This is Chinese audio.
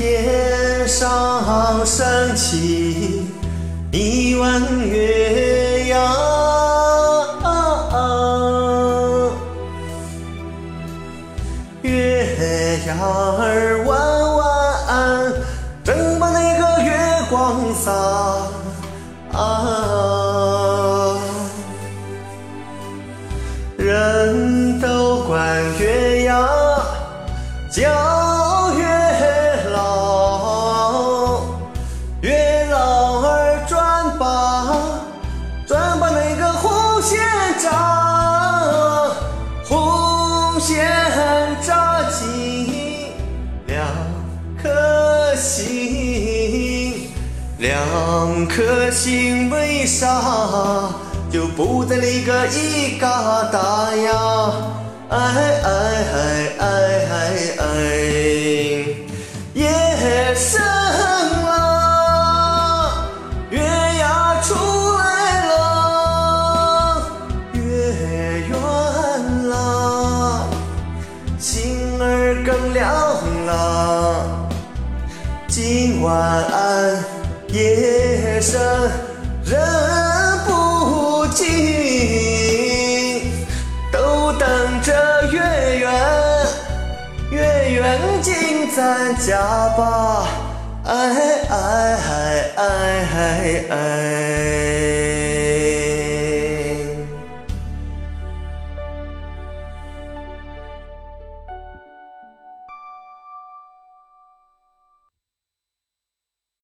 天上升起一弯月牙，月牙儿弯弯，正把那个月光洒。人都管月红线扎，红线扎进两颗心，两颗心为啥？就不在那个一疙瘩呀，哎哎哎哎哎哎，夜深月圆了，心儿更亮了，今晚夜深人。不静都等着月圆，月圆进咱家吧，哎哎哎哎哎。